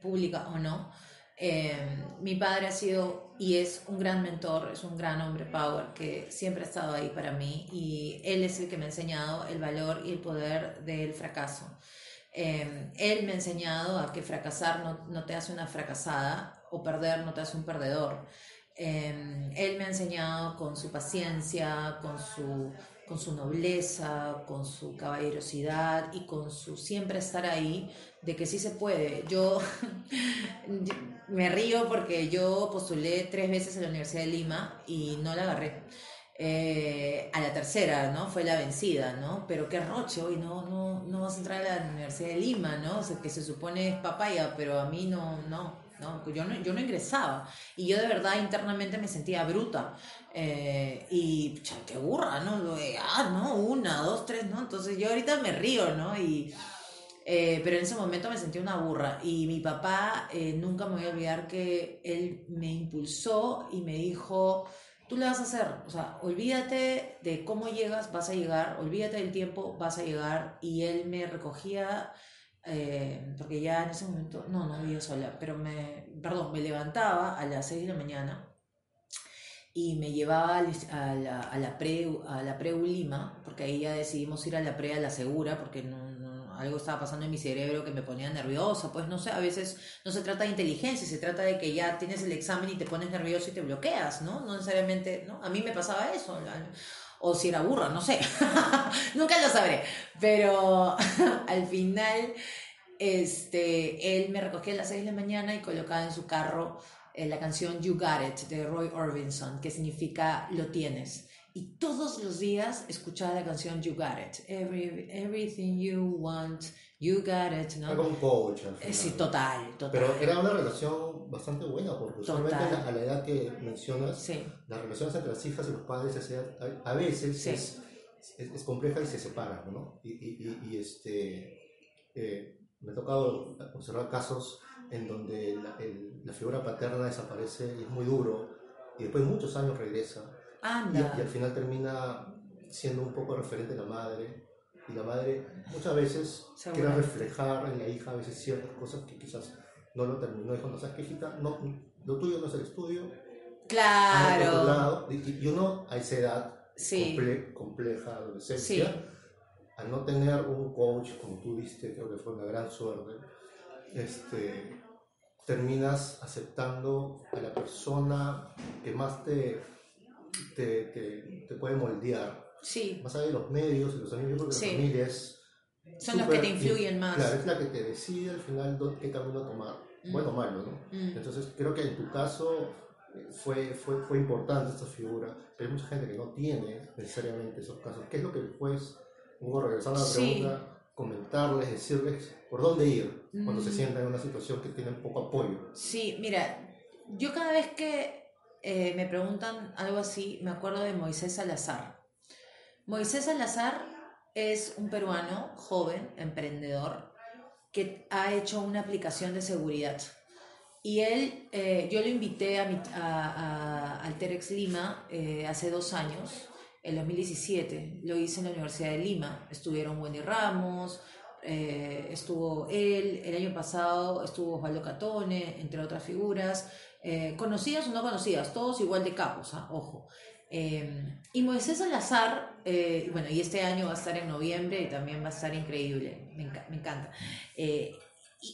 pública o no. Eh, mi padre ha sido y es un gran mentor, es un gran hombre power que siempre ha estado ahí para mí y él es el que me ha enseñado el valor y el poder del fracaso. Eh, él me ha enseñado a que fracasar no, no, te hace una fracasada o perder no te hace un perdedor. Eh, él me ha enseñado con su paciencia, con su, con su nobleza, con su caballerosidad y con su siempre estar ahí de que sí se puede. Yo me río porque yo postulé tres veces a la Universidad de Lima y no la agarré. Eh, a la tercera, ¿no? Fue la vencida, ¿no? Pero qué roche, hoy no, no, no vas a entrar a la Universidad de Lima, ¿no? Que se supone es papaya, pero a mí no, no, no, yo no, yo no ingresaba. Y yo de verdad internamente me sentía bruta. Eh, y, pucha, qué burra, ¿no? Ah, no, una, dos, tres, ¿no? Entonces yo ahorita me río, ¿no? Y eh, pero en ese momento me sentí una burra y mi papá nunca me voy a olvidar que él me impulsó y me dijo, tú le vas a hacer, o sea, olvídate de cómo llegas, vas a llegar, olvídate del tiempo, vas a llegar. Y él me recogía, eh, porque ya en ese momento, no, no vivía sola, pero me, perdón, me levantaba a las 6 de la mañana y me llevaba a la, a la, pre, a la pre Lima, porque ahí ya decidimos ir a la pre a la segura, porque no, algo estaba pasando en mi cerebro que me ponía nerviosa, pues no sé, a veces no se trata de inteligencia, se trata de que ya tienes el examen y te pones nervioso y te bloqueas, ¿no? No necesariamente, ¿no? A mí me pasaba eso, o si era burra, no sé, nunca lo sabré, pero al final, este, él me recogía a las 6 de la mañana y colocaba en su carro eh, la canción You Got It de Roy Orbison, que significa lo tienes y todos los días escuchaba la canción You Got It. Every, everything you want, you got it, ¿no? Era un coach. Eh, sí, total, total. Pero era una relación bastante buena, porque usualmente a la edad que mencionas, sí. las relaciones entre las hijas y los padres a, veces sí. es, es, es, compleja y se separan, ¿no? Y, y, y este, eh, me ha tocado observar casos en donde la, el, la figura paterna desaparece y es muy duro, y después de muchos años regresa y, y, al final termina siendo un poco referente la madre. y la madre muchas veces quiere reflejar en la hija a veces ciertas cosas que quizás no lo terminó. Dijo, no sabes qué hijita, no, lo tuyo no es el estudio. Claro. y, uno a esa edad compleja, adolescencia, al no tener un coach, como tú viste, creo que fue una gran suerte, este, terminas aceptando a la persona que más te, te, te, puede moldear. Sí. Más allá de los medios y los amigos, porque la familia es... Son los que te influyen más. Claro, es la que te decide al final qué camino tomar, mm. bueno o malo, ¿no? Mm. Entonces creo que en tu caso eh, fue, fue, fue importante esta figura, pero hay mucha gente que no tiene necesariamente esos casos. ¿Qué es lo que después, hubo regresando a la pregunta, comentarles, decirles por dónde ir cuando se mm. sientan en una situación que tienen poco apoyo. Sí, mira, yo cada vez que eh, me preguntan algo así, me acuerdo de Moisés Salazar. Moisés Salazar es un peruano joven, emprendedor, que ha hecho una aplicación de seguridad. Y él, eh, yo lo invité a, a, a Alterex Lima eh, hace dos años en 2017. Lo hice en la Universidad de Lima. Estuvieron Wendy Ramos, estuvo él, el año pasado estuvo Osvaldo Catone, entre otras figuras, eh, conocidas o no conocidas, todos igual de capos, ¿ah? ojo. Eh, y Moisés Salazar, bueno, y este año va a estar en noviembre y también va a estar increíble, me, encanta. Y,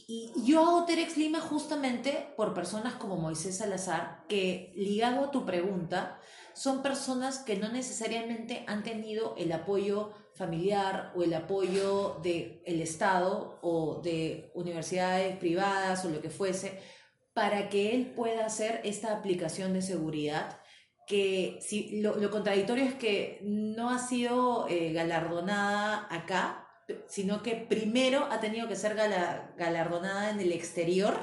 y, yo hago Terex Lima justamente por personas como Moisés Salazar, que ligado a tu pregunta, son personas que no necesariamente han tenido el apoyo familiar o el apoyo del el Estado o de universidades privadas o lo que fuese, para que él pueda hacer esta aplicación de seguridad que si, lo, contradictorio es que no ha sido eh, galardonada acá, sino que primero ha tenido que ser galardonada en el exterior,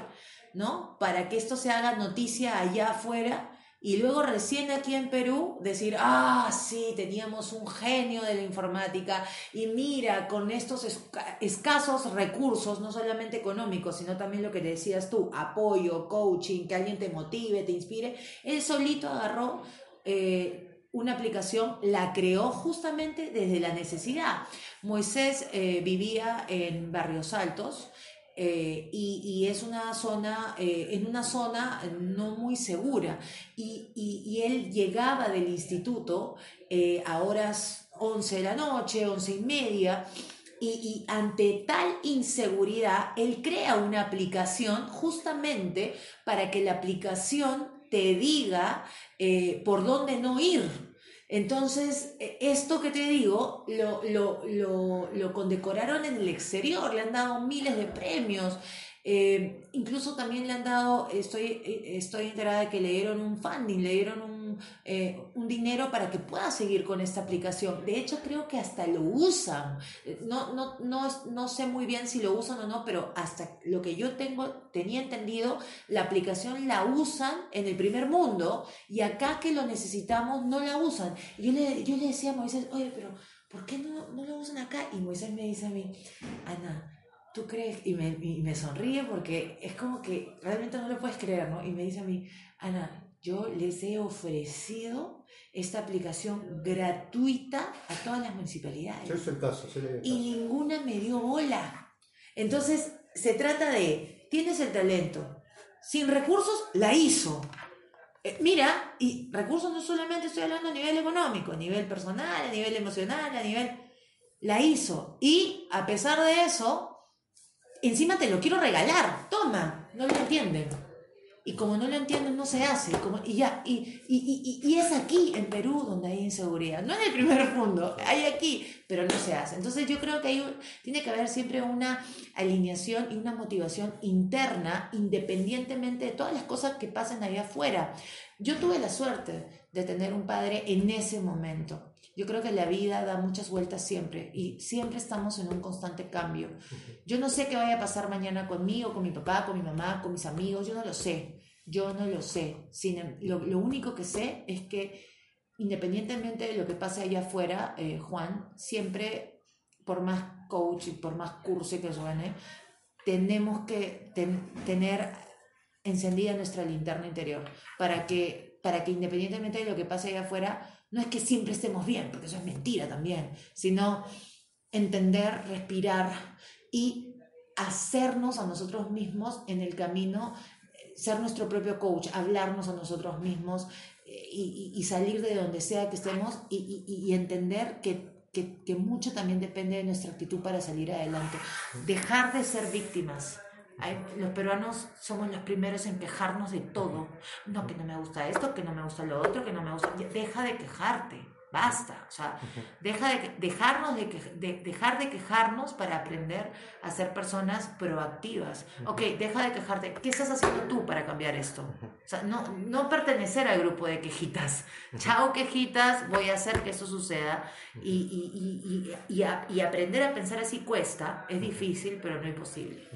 ¿no? Para que esto se haga noticia allá afuera y luego recién aquí en Perú decir, ah, sí, teníamos un genio de la informática y mira, con estos escasos recursos, no solamente económicos, sino también lo que decías tú, apoyo, coaching, que alguien te motive, te inspire, él solito agarró... Eh, una aplicación, la creó justamente desde la necesidad. Moisés eh, vivía en Barrios Altos, eh, y, es una zona, eh, en una zona no muy segura. Y, él llegaba del instituto eh, a horas 11 de la noche, 11 y media, y, ante tal inseguridad, él crea una aplicación justamente para que la aplicación te diga por dónde no ir. Entonces, e, esto que te digo, lo, lo, lo, lo, condecoraron en el exterior, le han dado miles de premios. Eh, incluso también le han dado, estoy, eh, estoy enterada de que le dieron un funding, le dieron un, eh, un, dinero para que pueda seguir con esta aplicación. De hecho, creo que hasta lo usan. No, no, no, no sé muy bien si lo usan o no, pero hasta lo que yo tengo, tenía entendido, la aplicación la usan en el primer mundo y acá que lo necesitamos no la usan. Yo le, yo le decía a Moisés, oye, pero ¿por qué no, no lo usan acá? Y Moisés me dice a mí, Ana, ¿tú crees? Y me, y me sonríe porque es como que realmente no lo puedes creer, ¿no? Y me dice a mí, Ana, yo les he ofrecido esta aplicación gratuita a todas las municipalidades. Es el caso, Y ninguna me dio bola. Entonces, se trata de, tienes el talento, sin recursos, la hizo. Eh, mira, y recursos no solamente estoy hablando a nivel económico, a nivel personal, a nivel emocional, a nivel... La hizo. Y a pesar de eso, encima te lo quiero regalar, toma, no lo entienden. Y como no lo entienden, no se hace. Y ya, y, es aquí, en Perú, donde hay inseguridad. No en el primer mundo, hay aquí, pero no se hace. Entonces yo creo que hay tiene que haber siempre una alineación y una motivación interna, independientemente de todas las cosas que pasen allá afuera. Yo tuve la suerte de tener un padre en ese momento. Yo creo que la vida da muchas vueltas siempre y siempre estamos en un constante cambio. Yo no sé qué vaya a pasar mañana conmigo, con mi papá, con mi mamá, con mis amigos, yo no lo sé. Yo no lo sé. Sin, em, lo, lo único que sé es que independientemente de lo que pase allá afuera, eh, Juan, siempre, por más coach y por más curso que suene, tenemos que tener encendida nuestra linterna interior para que, para que independientemente de lo que pase allá afuera, no es que siempre estemos bien, porque eso es mentira también, sino entender, respirar y hacernos a nosotros mismos en el camino, ser nuestro propio coach, hablarnos a nosotros mismos eh, y, salir de donde sea que estemos y, entender que, que, mucho también depende de nuestra actitud para salir adelante. Dejar de ser víctimas. Los peruanos somos los primeros en quejarnos de todo. No, que no me gusta esto, que no me gusta lo otro, que no me gusta. Deja de quejarte Basta, o sea, deja de, dejarnos de, de, dejar de quejarnos para aprender a ser personas proactivas. Ok, deja de quejarte. ¿Qué estás haciendo tú para cambiar esto? O sea, no, no pertenecer al grupo de quejitas. Chao quejitas, voy a hacer que eso suceda. Y, y, y, y, aprender a pensar así cuesta, es difícil, pero no imposible.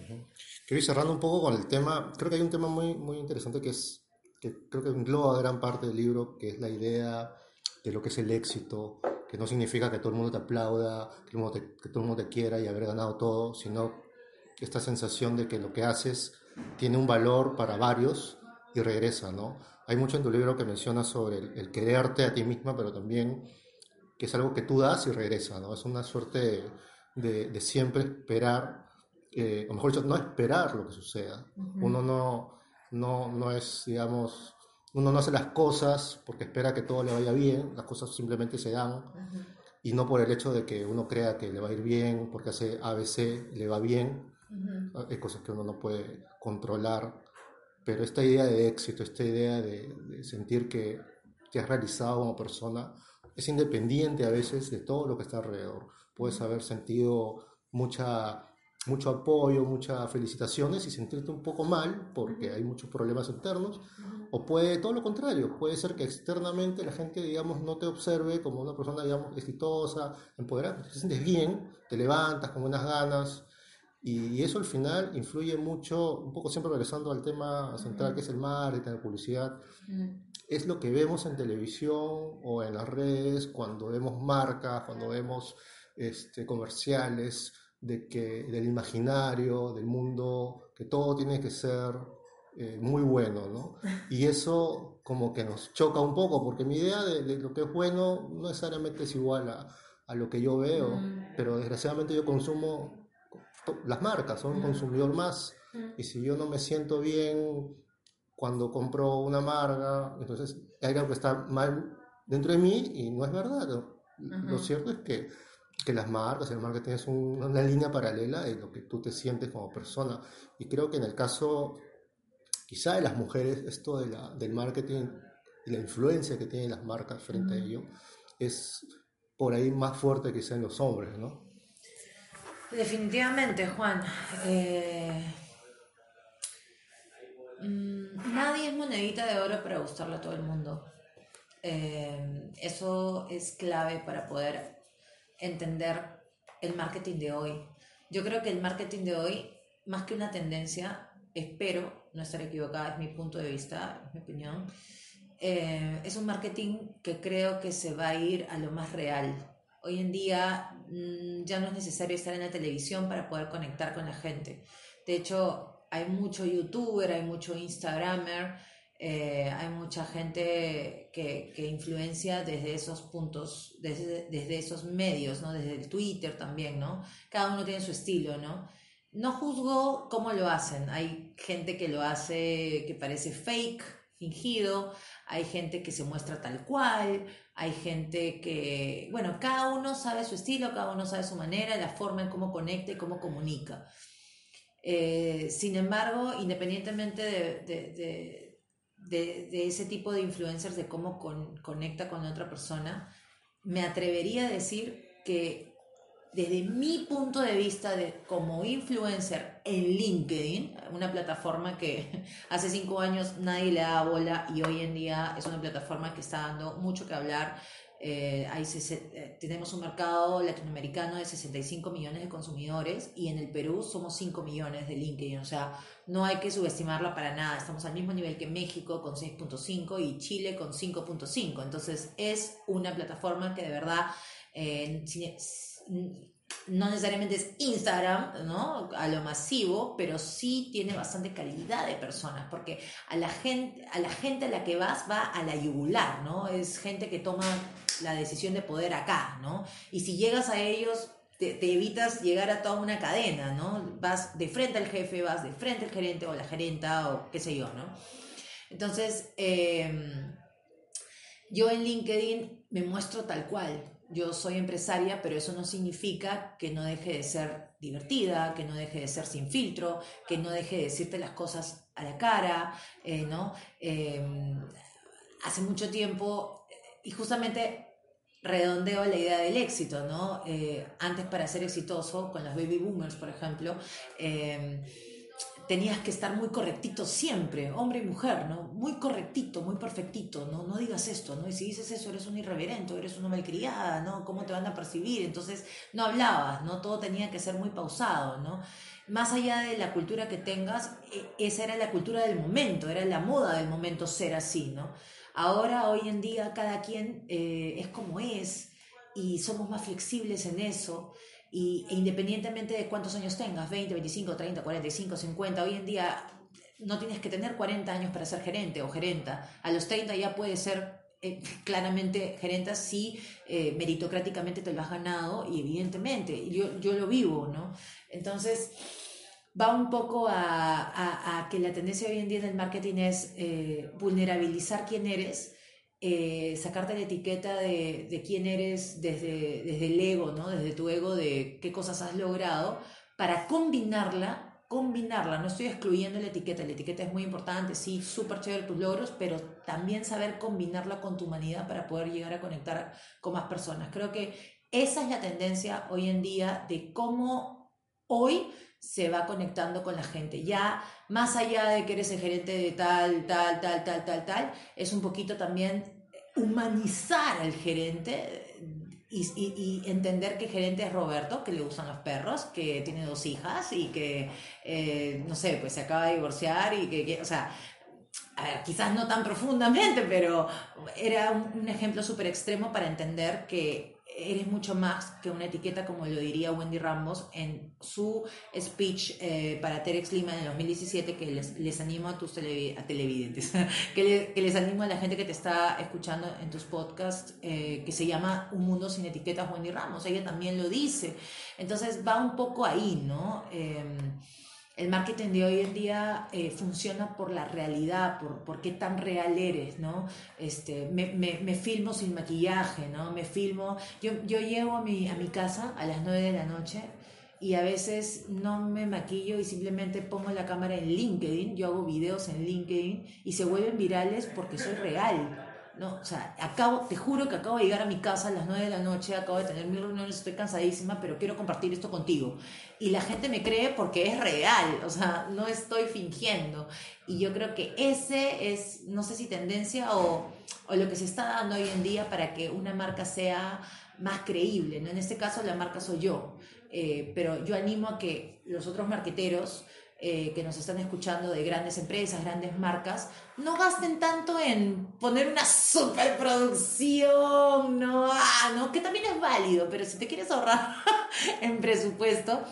Quiero ir cerrando un poco con el tema, creo que hay un tema muy, muy interesante que es, que creo que engloba gran parte del libro, que es la idea de lo que es el éxito, que no significa que todo el mundo te aplauda, que, todo el mundo te quiera y haber ganado todo, sino esta sensación de que lo que haces tiene un valor para varios y regresa, ¿no? Hay mucho en tu libro que menciona sobre el, quererte a ti misma, pero también que es algo que tú das y regresa, ¿no? Es una suerte de, siempre esperar, eh, o mejor dicho, no esperar lo que suceda. Uno no, no, no es, digamos, uno no hace las cosas porque espera que todo le vaya bien, las cosas simplemente se dan. Y no por el hecho de que uno crea que le va a ir bien, porque hace ABC, le va bien, hay cosas que uno no puede controlar, pero esta idea de éxito, esta idea de, sentir que te has realizado como persona, es independiente a veces de todo lo que está alrededor. Puedes haber sentido mucha mucho apoyo, muchas felicitaciones y sentirte un poco mal porque hay muchos problemas internos, o puede todo lo contrario, puede ser que externamente la gente, digamos, no te observe como una persona, digamos, exitosa, empoderada, te sientes bien, te levantas con buenas ganas, y eso al final influye mucho, un poco siempre regresando al tema central que es el marketing, la publicidad, es lo que vemos en televisión o en las redes, cuando vemos marcas, cuando vemos este, comerciales, de que, del imaginario, del mundo, que todo tiene que ser eh, muy bueno, ¿no? Y eso como que nos choca un poco, porque mi idea de, lo que es bueno no necesariamente es igual a, a lo que yo veo, mm. pero desgraciadamente yo consumo las marcas, soy un mm. consumidor más, mm. y si yo no me siento bien cuando compro una marca, entonces hay algo que está mal dentro de mí y no es verdad. Lo cierto es que que las marcas, el marketing es una línea paralela de lo que tú te sientes como persona. Y creo que en el caso, quizá de las mujeres, esto de la, del marketing y la influencia que tienen las marcas frente a ello, es por ahí más fuerte que en los hombres, ¿no? Definitivamente, Juan. Eh, mm, nadie es monedita de oro para gustarle a todo el mundo. Eh, eso es clave para poder entender el marketing de hoy. Yo creo que el marketing de hoy, más que una tendencia, espero no estar equivocada, es mi punto de vista, es mi opinión, eh, es un marketing que creo que se va a ir a lo más real. Hoy en día mm, ya no es necesario estar en la televisión para poder conectar con la gente. De hecho, hay mucho youtuber, hay mucho instagramer eh, hay mucha gente que, que, influencia desde esos puntos, desde, desde, esos medios, ¿no? Desde el Twitter también, ¿no? Cada uno tiene su estilo, ¿no? No juzgo cómo lo hacen. Hay gente que lo hace que parece fake, fingido. Hay gente que se muestra tal cual. Hay gente que, bueno, cada uno sabe su estilo, cada uno sabe su manera, la forma en cómo conecta y cómo comunica. Eh, sin embargo, independientemente de de, ese tipo de influencers, de cómo conecta con otra persona, me atrevería a decir que desde mi punto de vista de, como influencer en LinkedIn, una plataforma que hace cinco años nadie le daba bola y hoy en día es una plataforma que está dando mucho que hablar, eh, eh, tenemos un mercado latinoamericano de 65 millones de consumidores y en el Perú somos 5 millones de LinkedIn. O sea, no hay que subestimarla para nada. Estamos al mismo nivel que México con 6.5 y Chile con 5.5. Entonces es una plataforma que de verdad eh, no necesariamente es Instagram, ¿no? A lo masivo, pero sí tiene bastante calidad de personas, porque a la gente a la, gente a la que vas va a la yugular, ¿no? Es gente que toma la decisión de poder acá, ¿no? Y si llegas a ellos, te, evitas llegar a toda una cadena, ¿no? Vas de frente al jefe, vas de frente al gerente o la gerenta o qué sé yo, ¿no? Entonces, em, yo en LinkedIn me muestro tal cual. Yo soy empresaria, pero eso no significa que no deje de ser divertida, que no deje de ser sin filtro, que no deje de decirte las cosas a la cara, eh, ¿no? Em, hace mucho tiempo, y justamente redondeo la idea del éxito, ¿no? Eh, antes para ser exitoso, con los baby boomers, por ejemplo, em, tenías que estar muy correctito siempre, hombre y mujer, ¿no? Muy correctito, muy perfectito, ¿no? No digas esto, ¿no? Y si dices eso eres un irreverente, eres una malcriada, ¿no? ¿Cómo te van a percibir? Entonces no hablabas, ¿no? Todo tenía que ser muy pausado, ¿no? Más allá de la cultura que tengas, e, esa era la cultura del momento, era la moda del momento ser así, ¿no? Ahora, hoy en día, cada quien eh, es como es y somos más flexibles en eso. Y, e independientemente de cuántos años tengas, 20, 25, 30, 45, 50, hoy en día no tienes que tener 40 años para ser gerente o gerenta. A los 30 ya puedes ser eh, claramente gerenta si eh, meritocráticamente te lo has ganado y evidentemente yo, yo lo vivo, ¿no? Entonces va un poco a, que la tendencia hoy en día en el marketing es eh, vulnerabilizar quién eres, eh, sacarte la etiqueta de, quién eres desde, desde el ego, ¿no? desde tu ego de qué cosas has logrado, para combinarla combinarla, no estoy excluyendo la etiqueta, la etiqueta es muy importante, sí, súper chévere tus logros, pero también saber combinarla con tu humanidad para poder llegar a conectar con más personas. Creo que esa es la tendencia hoy en día de cómo hoy se va conectando con la gente. Ya más allá de que eres el gerente de tal, tal, tal, tal, tal, tal, es un poquito también humanizar al gerente y, entender que el gerente es Roberto, que le gustan los perros, que tiene dos hijas y que, eh, no sé, pues se acaba de divorciar y que, o sea, quizás no tan profundamente, pero era un, un ejemplo súper extremo para entender que eres mucho más que una etiqueta, como lo diría Wendy Ramos en su speech eh, para Terex Lima en el 2017, que les, les animo a tus televidentes, que, les animo a la gente que te está escuchando en tus podcasts, eh, que se llama Un Mundo Sin Etiquetas, Wendy Ramos. Ella también lo dice. Entonces va un poco ahí, ¿no? Em, el marketing de hoy en día eh, funciona por la realidad, por, por, qué tan real eres, ¿no? Este, me, me, me, filmo sin maquillaje, ¿no? Me filmo, yo, yo llego a mi, a mi casa a las 9 de la noche y a veces no me maquillo y simplemente pongo la cámara en LinkedIn, yo hago videos en LinkedIn y se vuelven virales porque soy real. ¿No? O sea, acabo, te juro que acabo de llegar a mi casa a las 9 de la noche, acabo de tener mis reuniones, estoy cansadísima, pero quiero compartir esto contigo. Y la gente me cree porque es real, o sea, no estoy fingiendo. Y yo creo que ese es, no sé si tendencia o, o lo que se está dando hoy en día para que una marca sea más creíble, ¿no? En este caso la marca soy yo, eh, pero yo animo a que los otros marqueteros eh, que nos están escuchando de grandes empresas, grandes marcas, no gasten tanto en poner una superproducción, ¿no? Ah, ¿no? Que también es válido, pero si te quieres ahorrar en presupuesto,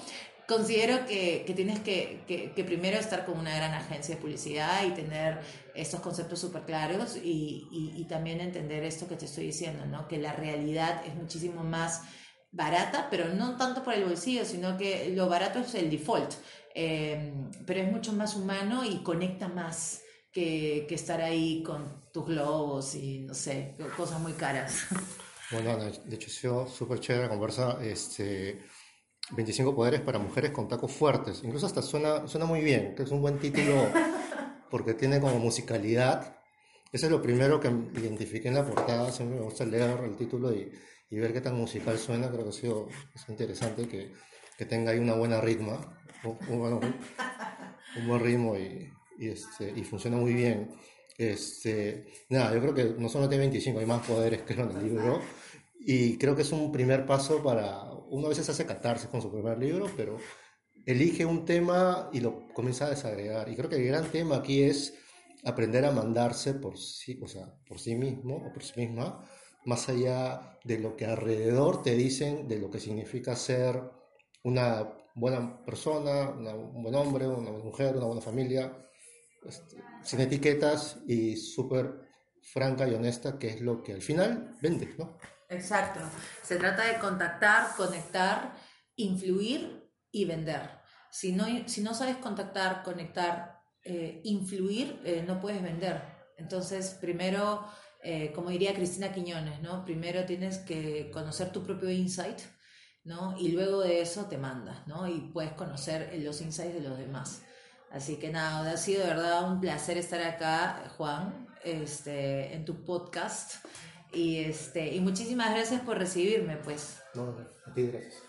considero que, que tienes que, que, que, primero estar con una gran agencia de publicidad y tener estos conceptos súper claros y, y, y, también entender esto que te estoy diciendo, ¿no? Que la realidad es muchísimo más barata, pero no tanto por el bolsillo, sino que lo barato es el default. Em, pero es mucho más humano y conecta más que, que estar ahí con tus globos y no sé, cosas muy caras. Bueno, de hecho ha sido súper chévere la conversa. Este, 25 poderes para mujeres con tacos fuertes. Incluso hasta suena, suena muy bien, que es un buen título porque tiene como musicalidad. Ese es lo primero que identifiqué en la portada. Siempre me gusta leer el título y, y ver qué tan musical suena. Creo que ha sido es interesante que, que tenga ahí una buena ritma un, buen ritmo y, y, este, y funciona muy bien. Este, nada, yo creo que no solo tiene 25, hay más poderes que en el libro. Y creo que es un primer paso para. Uno a veces hace catarse con su primer libro, pero elige un tema y lo comienza a desagregar. Y creo que el gran tema aquí es aprender a mandarse por sí, o sea, por sí mismo o por sí misma, más allá de lo que alrededor te dicen de lo que significa ser una buena persona, un buen hombre, una buena mujer, una buena familia, este, sin etiquetas y súper franca y honesta, que es lo que al final vende, ¿no? Exacto. Se trata de contactar, conectar influir y vender. Si no, si no sabes contactar, conectar, eh, influir, eh, no puedes vender. Entonces, primero, eh, como diría Cristina Quiñones, ¿no? Primero tienes que conocer tu propio insight, ¿no? Y luego de eso te mandas, ¿no? Y puedes conocer los insights de los demás. Así que nada, ha sido de verdad un placer estar acá, Juan, este, en tu podcast. Y, este, y muchísimas gracias por recibirme, pues. A ti gracias.